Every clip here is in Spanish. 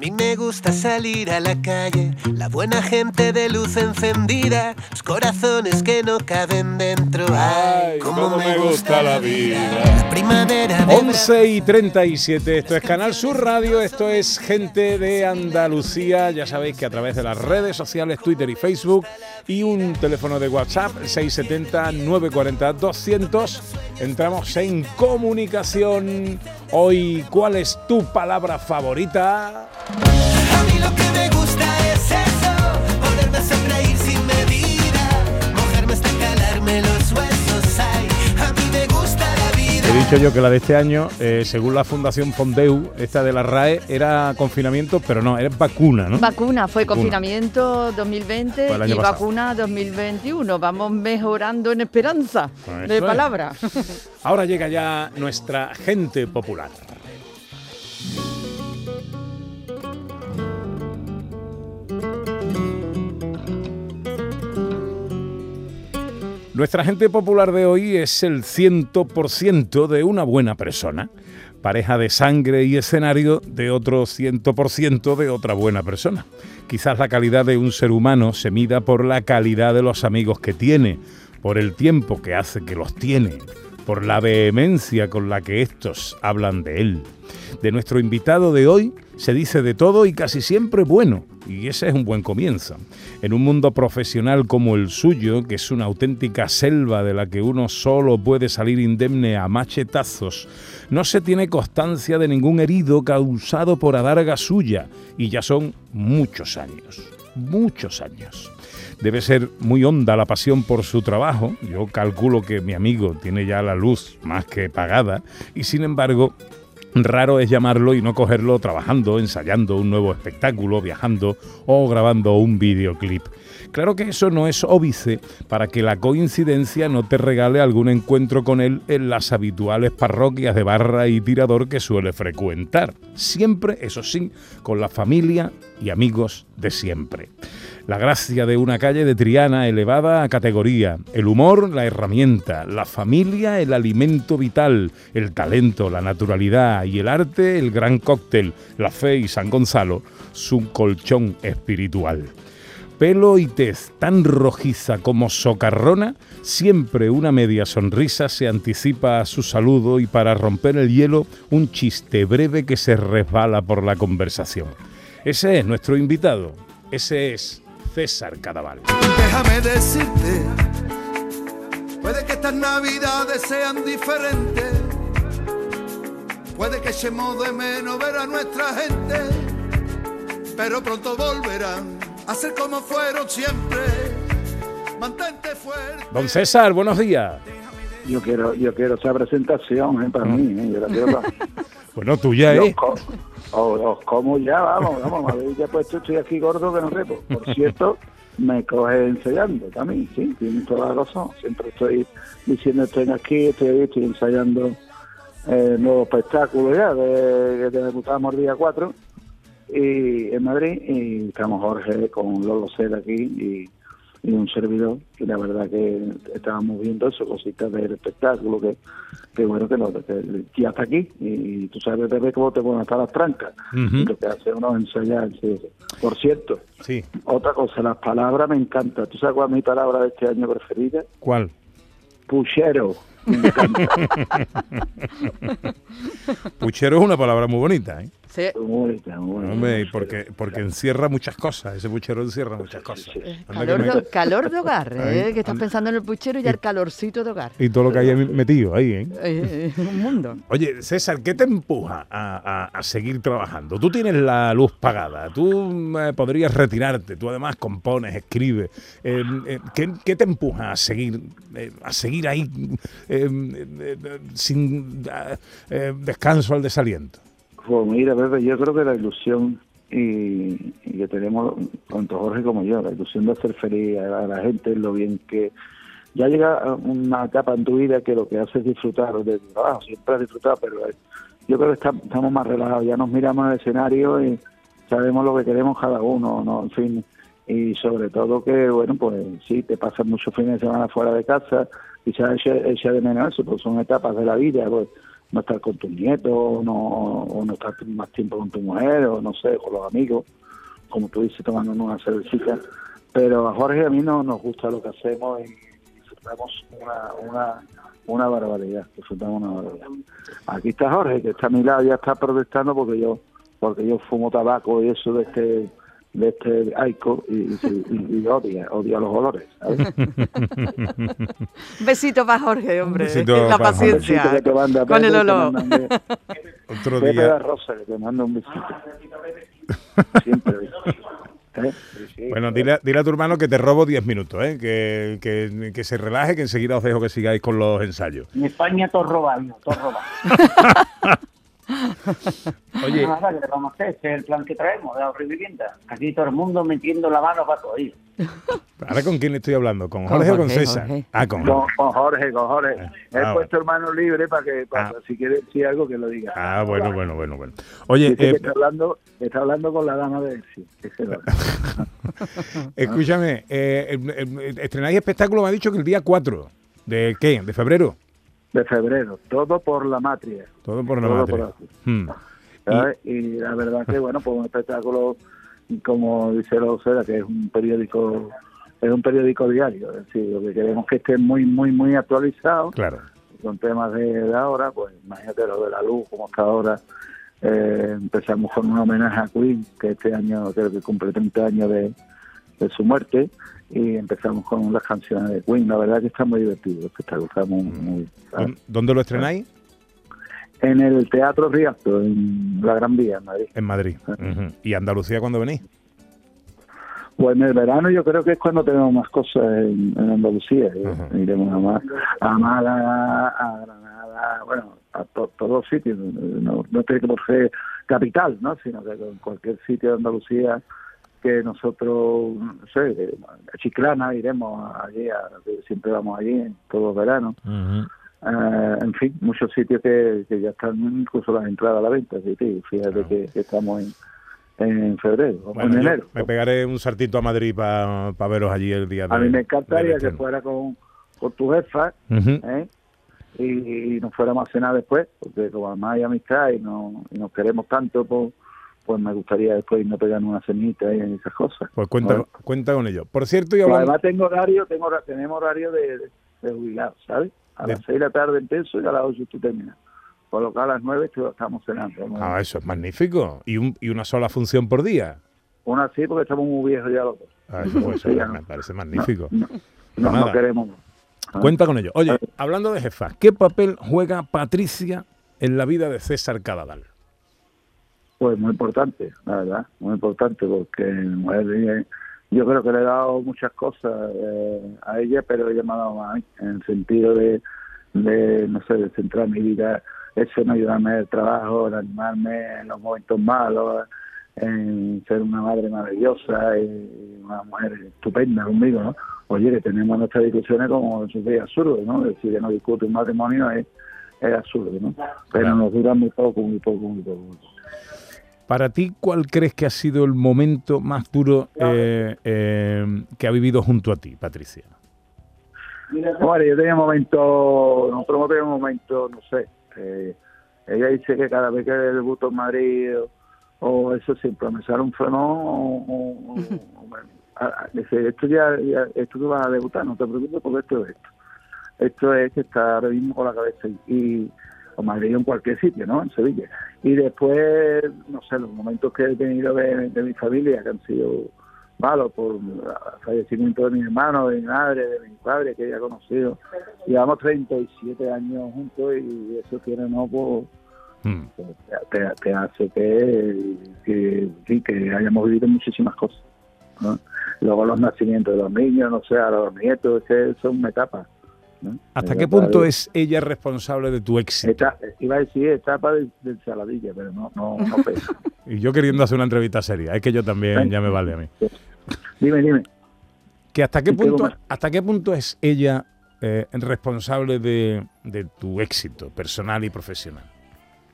A mí me gusta salir a la calle, la buena gente de luz encendida, los corazones que no caben dentro. Ay, cómo, me gusta la vida. La primavera de 11 y 37, esto es Canal Sur Radio, esto es Gente de Andalucía, ya sabéis que a través de las redes sociales, Twitter y Facebook, y un teléfono de WhatsApp, 670-940-200, entramos en comunicación. Hoy, ¿cuál es tu palabra favorita? A mí lo que me gusta es eso, poderme hacer reír sin medida, mojarme hasta calarme los huesos. Ay, a mí me gusta la vida. He dicho yo que la de este año, eh, según la Fundación Fondeu, esta de la RAE, era confinamiento, pero no, era vacuna, ¿no? Vacuna, fue Vacuna. confinamiento 2020 Fue el año y pasado. vacuna 2021. Vamos mejorando en esperanza Eso de es. palabra. Ahora llega ya nuestra gente popular. Nuestra gente popular de hoy es el 100% de una buena persona, pareja de sangre y escenario de otro 100% de otra buena persona. Quizás la calidad de un ser humano se mida por la calidad de los amigos que tiene, por el tiempo que hace que los tiene, por la vehemencia con la que estos hablan de él. De nuestro invitado de hoy se dice de todo y casi siempre bueno, y ese es un buen comienzo. En un mundo profesional como el suyo, que es una auténtica selva de la que uno solo puede salir indemne a machetazos, no se tiene constancia de ningún herido causado por adarga suya, y ya son muchos años, muchos años. Debe ser muy honda la pasión por su trabajo. Yo calculo que mi amigo tiene ya la luz más que pagada y sin embargo Raro es llamarlo y no cogerlo trabajando, ensayando un nuevo espectáculo, viajando o grabando un videoclip. Claro que eso no es óbice para que la coincidencia no te regale algún encuentro con él en las habituales parroquias de barra y tirador que suele frecuentar. Siempre, eso sí, con la familia y amigos de siempre. La gracia de una calle de Triana elevada a categoría, el humor la herramienta, la familia el alimento vital, el talento, la naturalidad y el arte el gran cóctel, la fe y San Gonzalo su colchón espiritual. Pelo y tez tan rojiza como socarrona, siempre una media sonrisa se anticipa a su saludo y para romper el hielo un chiste breve que se resbala por la conversación. Ese es nuestro invitado, ese es César Cadaval. Déjame decirte, puede que estas navidades sean diferentes, puede que echemos de menos ver a nuestra gente, pero pronto volverán a ser como fueron siempre. Mantente fuerte. Don César, buenos días. Yo quiero, yo quiero esa presentación eh, para mí. eh, yo la quiero para- Bueno, tuya Yo co- os, como ya, vamos, vamos, me habéis ya puesto, estoy aquí gordo que no repo. Por cierto, me coge ensayando también, sí, tiene toda la razón. Siempre estoy diciendo, estoy aquí, estoy ahí, estoy ensayando eh, nuevo espectáculo ya, de, que debutamos el día 4 y, en Madrid, y estamos Jorge con Lolo Cera aquí y, y un servidor, y la verdad que estábamos viendo eso, cositas del espectáculo, que, que bueno, que, no, que ya está aquí, y, tú sabes, Pepe, cómo te ponen hasta las trancas, y lo que hace uno es ensayar. sí. Por cierto, Sí. otra cosa, las palabras me encantan. ¿Tú sabes cuál es mi palabra de este año preferida? ¿Cuál? Puchero. Me encanta. Puchero es una palabra muy bonita, ¿eh? Sí. Hombre, y porque, porque encierra muchas cosas. Ese puchero encierra muchas cosas. Calor, me- de, calor de hogar, ¿eh? Ahí, que estás pensando en el puchero y ya el calorcito de hogar. Y todo lo que hay metido ahí, ¿eh? Eh, un mundo. Oye, César, ¿qué te empuja a, a- a seguir trabajando? Tú tienes la luz pagada, tú eh, podrías retirarte, tú además compones, escribes. Eh, eh, ¿qué, qué te empuja a seguir, eh, a seguir ahí eh, eh, eh, sin eh, eh, descanso al desaliento? Pues mira, Pepe, yo creo que la ilusión y, que tenemos, tanto Jorge como yo, la ilusión de hacer feliz a la gente, lo bien que ya llega una etapa en tu vida que lo que hace es disfrutar del trabajo, siempre has disfrutado, pero eh, yo creo que estam- estamos más relajados, ya nos miramos en el escenario y sabemos lo que queremos cada uno, ¿no? En fin, y sobre todo que, bueno, pues sí, te pasas muchos fines de semana fuera de casa, quizás echa, echa de menos eso, pues son etapas de la vida, pues no estar con tus nietos, no, o no estar más tiempo con tu mujer, o no sé, con los amigos, como tú dices, tomando una cervecita. Pero a Jorge a mí no nos gusta lo que hacemos y disfrutamos una, una, una barbaridad, disfrutamos una barbaridad. Aquí está Jorge, que está a mi lado, ya está protestando porque yo porque yo fumo tabaco y eso de este de este aico y, y- y- y odia, odia los olores. Besito para Jorge, hombre. Besito la para Jorge. paciencia. Besito manda con el olor. manda Otro Pepe día. Rosa, que te manda un besito. Siempre. ¿Eh? Sí. Bueno, dile, a- dile a tu hermano que te robo 10 minutos, ¿eh? que, que, que se relaje, que enseguida os dejo que sigáis con los ensayos. En España todo robado, todo robado. Oye, Nada, ¿qué le vamos a hacer? Ese es el plan que traemos de ahorro y vivienda. Aquí todo el mundo metiendo la mano para todo ello. ¿ahora con quién estoy hablando? ¿Con Con Jorge o con Jorge, César? Jorge. Ah, con Con, Jorge. con Jorge, con Jorge. He Ah, puesto hermano libre para que, para Ah. si quiere decir algo, que lo diga. Ah, bueno, bueno, bueno, bueno. Oye, que eh, está hablando, está hablando con la dama de Elsie. Escúchame, eh, estrenáis espectáculo, me ha dicho que el día 4. ¿De qué? ¿De febrero? De febrero. Todo por la matria. Todo por la Todo por aquí. Hmm. ¿sabes? Y, la verdad que, bueno, pues un espectáculo, como dice la Ocera, que es un periódico es un periódico diario. Es decir, lo que queremos que esté muy, muy, muy actualizado Claro. con temas de, de ahora, pues imagínate lo de la luz, como está ahora. Eh, empezamos con un homenaje a Queen, que este año creo que cumple 30 años de, de su muerte, y empezamos con las canciones de Queen. La verdad que está muy divertido, espectáculo está muy, muy- ¿Dó- ¿Dónde lo estrenáis? En el Teatro Rialto, en la Gran Vía, en Madrid. En Madrid. Ujú. ¿Y Andalucía cuándo venís? Pues en el verano yo creo que es cuando tenemos más cosas en, en Andalucía. ¿eh? Iremos a, Ma- a Málaga, a Granada, bueno, a to- todos los sitios. No, no tiene que por ser capital, ¿no? Sino que en cualquier sitio de Andalucía que nosotros, no sé, a Chiclana iremos allí, a- siempre vamos allí en todos los veranos. Eh, en fin, muchos sitios que, que ya están incluso las entradas a la venta. Así que fíjate que, que estamos en, en febrero, o en enero. me pegaré un saltito a Madrid para veros allí el día de A mí me encantaría que fuera con, con tu jefa. ¿eh? y, y nos fuéramos a cenar después, porque como además hay amistad y, no, y nos queremos tanto, pues, pues me gustaría después irnos pegando una cenita y esas cosas. Pues cuenta, cuenta con ello. Por cierto, y Pues hablando... además tengo horario, tengo, tenemos horario de, de, de jubilado, ¿sabes? A De- las seis de la tarde empiezo y a las ocho tú terminas. Por lo que a las nueve estu- estamos cenando. ¿no? Ah, eso es magnífico. ¿Y, un, y una sola función por día. Una sí, porque estamos muy viejos ya los dos. Ah, eso, pues, eso no. me parece magnífico. No, no, no queremos. Cuenta con ello. Oye, hablando de jefa, ¿qué papel juega Patricia en la vida de César Cadadal? Pues muy importante, la verdad, muy importante, porque mujer, yo creo que le he dado muchas cosas eh, a ella, pero ella me ha dado más en el sentido de, de, no sé, de centrar mi vida, eso en ayudarme en el trabajo, en animarme en los momentos malos, en ser una madre maravillosa y una mujer estupenda conmigo, ¿no? Oye, que tenemos nuestras discusiones como eso es absurdo, ¿no? Decir que no discute un matrimonio es, es absurdo, ¿no? Pero Claro. nos dura muy poco, muy poco, muy poco. Muy poco. Para ti, ¿cuál crees que ha sido el momento más duro eh, eh, que ha vivido junto a ti, Patricia? Bueno, yo tenía momentos, nosotros teníamos momentos, no sé, eh, ella dice que cada vez que debuto en Madrid o, o eso siempre me sale un o, o- o- a- dice, esto ya, ya- esto que vas a debutar, no te preocupes porque esto es esto. Esto es que está ahora mismo con la cabeza y, y- o Madrid o en cualquier sitio, ¿no? En Sevilla. Y después, no sé, los momentos que he tenido de, de mi familia, que han sido malos por el fallecimiento de mi hermano, de mi madre, de mi padre, que ella ha conocido. Llevamos 37 años juntos y eso tiene, ¿no? Pues, Mm. te, te- hace que, que, sí, que hayamos vivido muchísimas cosas. ¿no? Luego los nacimientos de los niños, no sé, a los nietos, es que son etapas. ¿No? ¿Hasta qué punto de- es ella responsable de tu éxito? Iba a decir etapa de, de ensaladilla, pero no, no, no pesa. Y yo queriendo hacer una entrevista seria, es que yo también ya me vale a mí. dime, dime. que hasta qué punto hasta qué punto es ella eh, responsable de, de tu éxito personal y profesional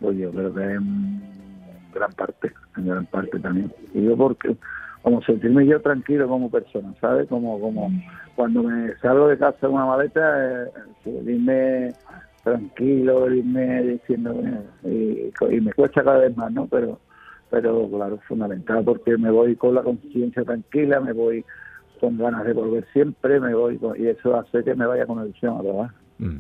Pues yo creo que en gran parte, en gran parte también. Y yo porque, como sentirme yo tranquilo como persona, ¿sabes? Como, como cuando me salgo de casa en una maleta, eh, irme tranquilo, irme diciendo, eh, y, y me cuesta cada vez más, ¿no? Pero, pero claro, es fundamental porque me voy con la conciencia tranquila, me voy con ganas de volver siempre, me voy con- y eso hace que me vaya con ilusión a trabajar. Mm.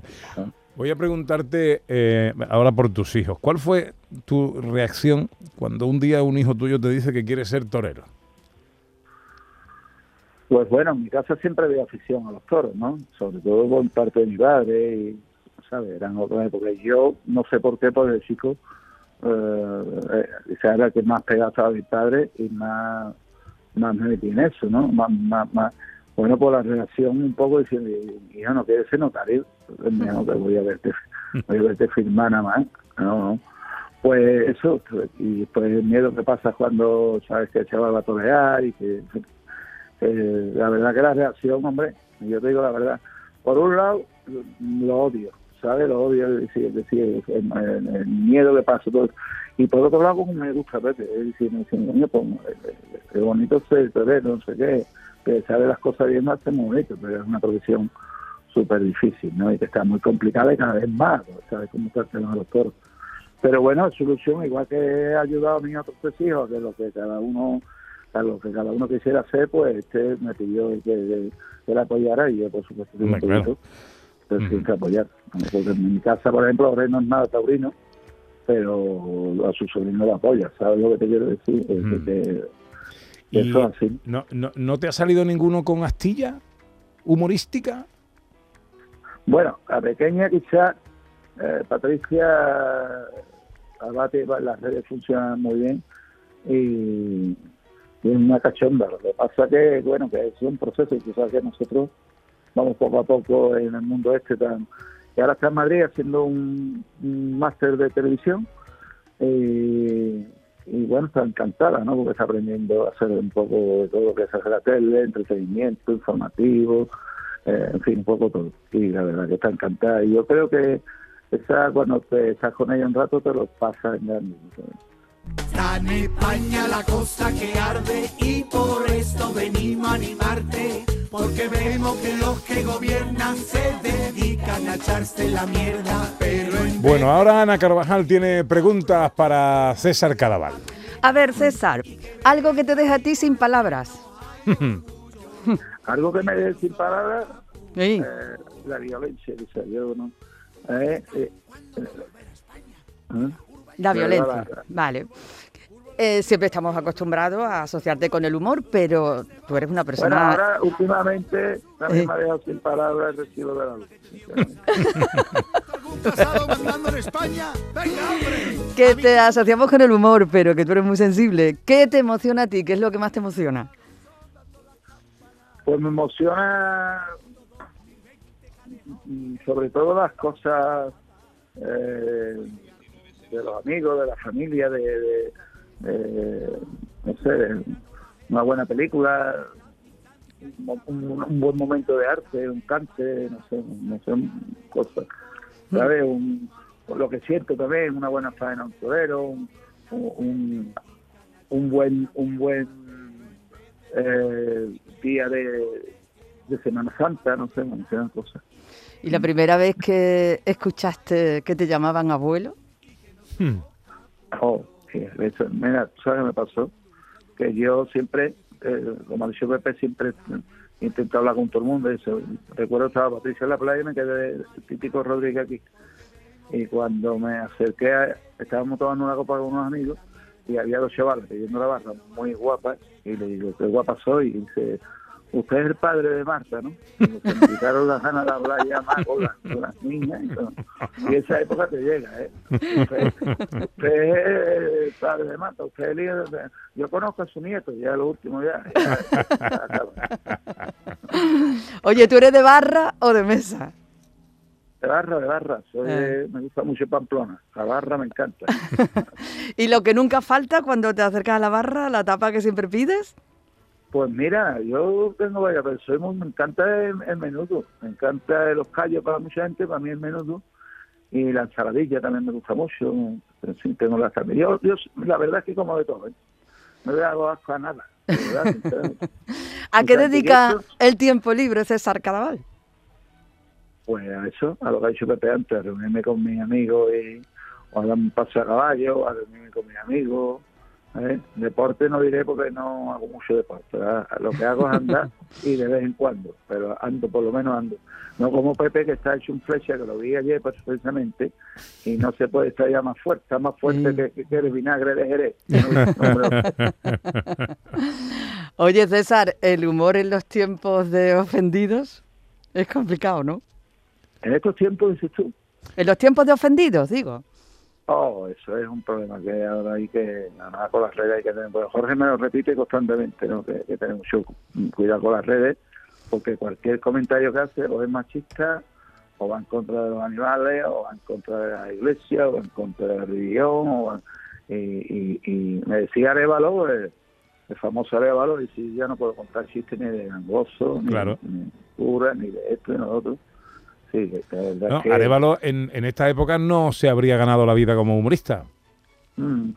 Voy a preguntarte eh, ahora por tus hijos. ¿Cuál fue tu reacción cuando un día un hijo tuyo te dice que quiere ser torero? Pues bueno, en mi casa siempre había afición a los toros, ¿no? Sobre todo por parte de mi padre y, ¿sabes? Eran otras épocas. Yo no sé por qué, por el chico, eh, eh, era el que más pegado estaba a mi padre y más, más me metí en eso, ¿no? Más, más, más, bueno, por la relación un poco diciendo, hijo, no quieres ser notario, Pues, no, que voy a verte, voy a verte firmar nada más, no, no. Pues eso, y después el miedo que pasa cuando sabes que el chaval va a torear y que eh, la verdad que la reacción, hombre, yo te digo la verdad, por un lado lo odio, ¿sabes? Lo odio, es decir, decir, el, el- el miedo que pasa, todo y por otro lado como me gusta verte, es decir, me dicen, coño, pues, eh, eh, qué bonito ser no sé qué, que sabe las cosas bien es muy bonito, pero es una profesión súper difícil, ¿no? Y que está muy complicada y cada vez más, ¿sabes? Cómo tratan a los toros. Pero bueno, solución, igual que he ayudado a mis otros tres hijos, que lo que cada uno lo que cada uno quisiera hacer, pues este me pidió que, que, que le apoyara y yo, por supuesto, me claro. pero que apoyar. Porque en mi casa, por ejemplo, Rey no es nada taurino, pero a su sobrino lo apoya, ¿sabes lo que te quiero decir? Mm. que- Y eso es así. ¿no, no, no te ha salido ninguno con astilla humorística? Bueno, a pequeña quizás eh, Patricia Abate, las redes funcionan muy bien y es una cachonda. Lo que pasa que, bueno, que es un proceso y tú sabes que nosotros vamos poco a poco en el mundo este tan... Y ahora está en Madrid haciendo un, un máster de televisión y, y bueno, está encantada, ¿no? Porque está aprendiendo a hacer un poco de todo lo que es hacer la tele, entretenimiento, informativo, eh, en fin, un poco todo. Y la verdad que está encantada. Y yo creo que esa cuando te estás con ella un rato te lo pasas en grande. Está en España la cosa que arde y por esto venimos a animarte. Porque vemos que los que gobiernan se dedican a echarse la mierda. Pero en Bueno, ahora Ana Carvajal tiene preguntas para César Cadaval. A ver, César, algo que te deja a ti sin palabras. Algo que me deje sin palabras, Sí. eh, la violencia, dice yo, ¿no? Eh, eh, eh, ¿eh? La violencia, la- vale. Eh, siempre estamos acostumbrados a asociarte con el humor, pero tú eres una Bueno, persona... ahora últimamente también Eh. me ha dejado sin palabras el recibo de la luz. sinceramente. algún casado mandando en España. Venga, hombre. que te asociamos con el humor, pero que tú eres muy sensible. ¿Qué te emociona a ti? ¿Qué es lo que más te emociona? Pues me emociona mm, sobre todo las cosas eh, de los amigos, de la familia, de, de- de, no sé, de una buena película, un, buen momento de arte, un cante, no sé, no sé, cosas, ¿sabes? Un, lo que siento también, una buena faena un torero, un, un, un buen un buen eh, día de, de Semana Santa, no sé, me cosas. ¿Y la primera vez que escuchaste que te llamaban abuelo? Hmm. Oh, sí, eso, mira, ¿tú ¿sabes qué me pasó? Que yo siempre, eh, como ha dicho Pepe, siempre intento hablar con todo el mundo. Eso, recuerdo estaba Patricia en la playa y me quedé el típico Rodríguez aquí. Y cuando me acerqué, a- estábamos tomando una copa con unos amigos y había dos chavales pidiendo la barra muy guapas. Y le digo, qué guapa soy. Y dice, usted es el padre de Marta, ¿no? Me me quitaron las ganas de hablar ya más con las, con las niñas. Y, esa época te llega, ¿eh? Usted, usted es el padre de Marta, usted es el hijo de... Yo conozco a su nieto, ya lo último ya. ya, ya, ya. Oye, ¿tú eres de barra o de mesa? De barra, de barra. Soy de- me gusta mucho Pamplona. La barra me encanta. ¿Y lo que nunca falta cuando te acercas a la barra, la tapa que siempre pides? Pues mira, yo tengo varias, pero soy muy, me encanta el, el menudo, me encanta los callos para mucha gente, para mí el menudo, y la ensaladilla también me gusta mucho, sí tengo la. Yo, yo, la verdad es que como de todo, ¿eh? no le hago asco a nada. ¿A qué dedica el tiempo libre César Cadaval? Pues a eso, a lo que ha dicho Pepe antes, a reunirme con mis amigos y o a dar un paso a caballo, a reunirme con mis amigos. ¿Eh? Deporte no diré porque no hago mucho deporte. ¿verdad? Lo que hago es andar y de vez en cuando, pero ando, por lo menos ando. No como Pepe que está hecho un flecha, que lo vi ayer precisamente, y no se puede estar ya más fuerte, está más fuerte Mm. que, que, el vinagre de Jerez. No, Oye, César, ¿el humor en los tiempos de ofendidos? Es complicado, ¿no? en estos tiempos, dices tú, En los tiempos de ofendidos, digo. Oh, eso es un problema que ahora hay que, nada más con las redes hay que tener. Pues Jorge me lo repite constantemente, ¿no? que, que tener mucho cuidado con las redes, porque cualquier comentario que hace o es machista, o va en contra de los animales, o va en contra de la iglesia, o va en contra de la religión, o va- y, y, y me decía Arevalo, el, el famoso Arevalo, y si ya no puedo contar chistes ni de gangoso, ni, Claro. ni de cura, ni de esto ni de lo otro. Sí, la verdad No, es que... Arevalo en, en esta época no se habría ganado la vida como humorista. Mm.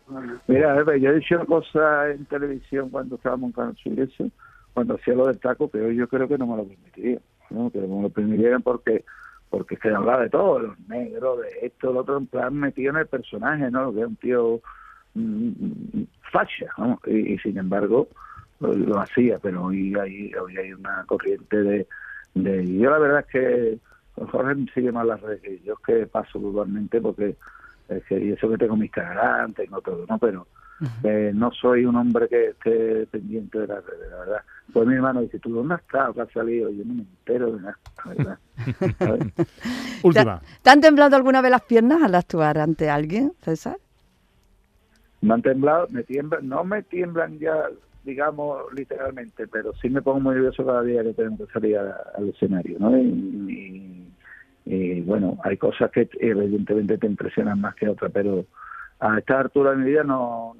Mira, yo he dicho cosas en televisión cuando estábamos en Canal cuando hacía lo del taco, pero yo creo que no me lo permitiría, ¿no? que me lo permitieran porque porque que hablaba de todo, de los negros, de esto, lo otro, en plan metido en el personaje, ¿no? Que es un tío mm, facha, ¿no? Y, y sin embargo lo, lo hacía, pero hoy hay, hoy hay una corriente de, de... Yo la verdad es que Jorge sigue más las redes que yo, es que paso totalmente porque es que, y eso que tengo mi Instagram, tengo todo, ¿no? Pero eh, no soy un hombre que esté pendiente de las redes, la verdad. Pues mi hermano dice, ¿tú dónde has estado? ¿Qué has salido? Yo no me entero de nada, la verdad. Última. ¿Te, te han temblado alguna vez las piernas al actuar ante alguien, César? Me han temblado, me tiemblan, no me tiemblan ya, digamos, literalmente, pero sí me pongo muy nervioso cada día que tengo que salir a- al escenario, ¿no? Y, y- y, bueno, hay cosas que evidentemente te impresionan más que otras, pero a esta altura de mi vida no,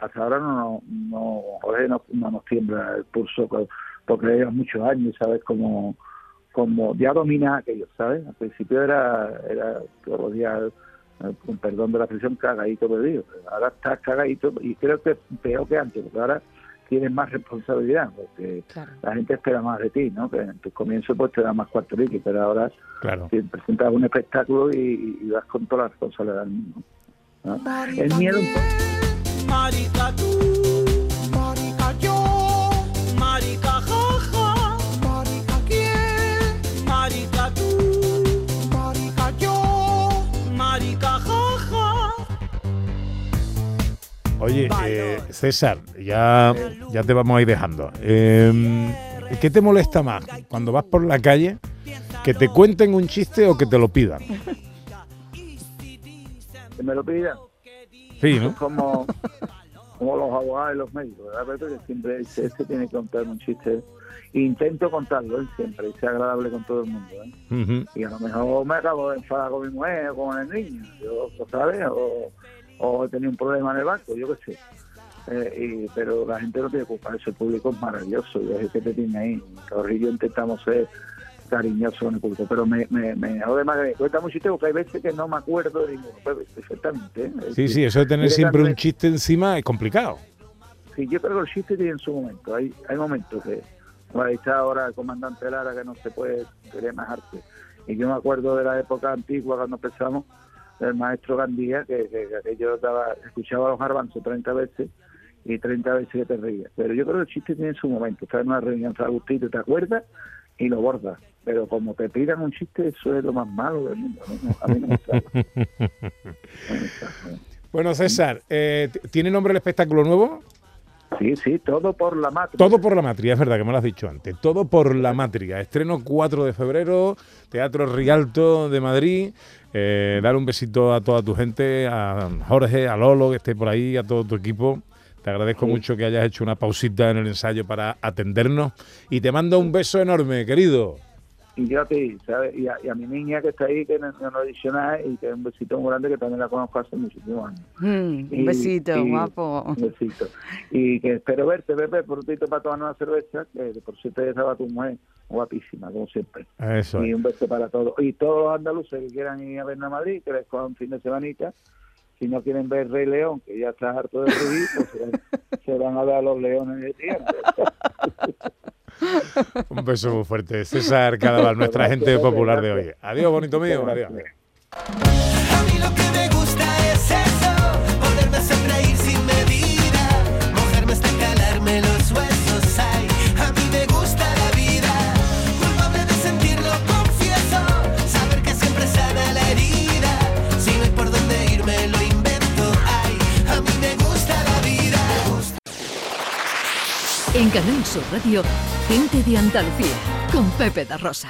hasta ahora no, no, no, no nos tiembla el pulso porque llevas muchos años, ¿sabes? Como, como ya domina aquello, ¿sabes? Al principio era, era todos eh, con perdón de la expresión, cagadito perdido. Ahora estás cagadito y creo que peor que antes, porque ahora tienes más responsabilidad, porque Claro. la gente espera más de ti, ¿no? Que en tus comienzos pues te da más cuarto líquido, pero ahora Claro. te presentas un espectáculo y, y vas con toda la responsabilidad del mundo. ¿no? El miedo un poco. Marica tú, marica yo, Oye, eh, César, ya, ya te vamos a ir dejando. Eh, ¿Qué te molesta más cuando vas por la calle? ¿Que te cuenten un chiste o que te lo pidan? Que me lo pidan. Sí, ¿no? como, como los abogados y los médicos, ¿verdad? Pepe? Que siempre dice, este tiene que contar un chiste. Intento contarlo ¿eh? siempre y ser agradable con todo el mundo. ¿eh? Ujú. y a lo mejor me acabo de enfadar con mi mujer o con el niño, yo, ¿sabes? O, o he tenido un problema en el banco, yo qué sé. Eh, y- pero la gente no tiene culpa, eso el público es maravilloso, y es que te tiene ahí. Torri y yo intentamos ser cariñosos con el público, pero me, me, me jode más que me cuenta mucho porque hay veces que no me acuerdo de ninguno, pues, perfectamente. ¿eh? Es Sí, sí, eso de tener siempre un chiste encima es complicado. Sí, yo creo que el chiste tiene su momento. Hay, hay momentos que, bueno, ahí está ahora el comandante Lara que no se puede querer más arte. Y yo me acuerdo de la época antigua cuando empezamos, el maestro Gandía, que, que, que yo daba, escuchaba los garbanzos 30 veces y 30 veces que te reías. Pero yo creo que el chiste tiene su momento. Estás en una reunión, Agustito, te acuerdas y lo bordas. Pero como te pidan un chiste, eso es lo más malo del mundo. ¿no? A mí no me. Bueno, César, eh, ¿tiene nombre el espectáculo nuevo? Sí, sí, todo por la matriz. Todo por la matria, es verdad que me lo has dicho antes. Todo por la matria. Estreno 4 de febrero, Teatro Rialto de Madrid. Eh, dar un besito a toda tu gente, a Jorge, a Lolo, que esté por ahí, a todo tu equipo. Te agradezco mucho que hayas hecho una pausita en el ensayo para atendernos. Y te mando un beso enorme, querido y gratis, ¿sabes? Y a, y a, mi niña que está ahí, que no, no adicional y que es un besito muy grande, que también la conozco hace muchísimos años. Hmm, un besito, guapo. Un besito. Y que espero verte, bebé, por un tito para tomar una cerveza, que por cierto ya estaba tu mujer guapísima, como siempre. Eso y un beso para todos. Y todos los andaluces que quieran ir a ver a Madrid, que les cojan un fin de semanita, si no quieren ver Rey León, que ya está harto de ruido, pues se, van a dar los leones de tiempo. Un beso muy fuerte. César Cadaval, nuestra gente popular de hoy. Adiós, bonito mío. Adiós. En Canal Sur Radio, gente de Andalucía, con Pepe da Rosa.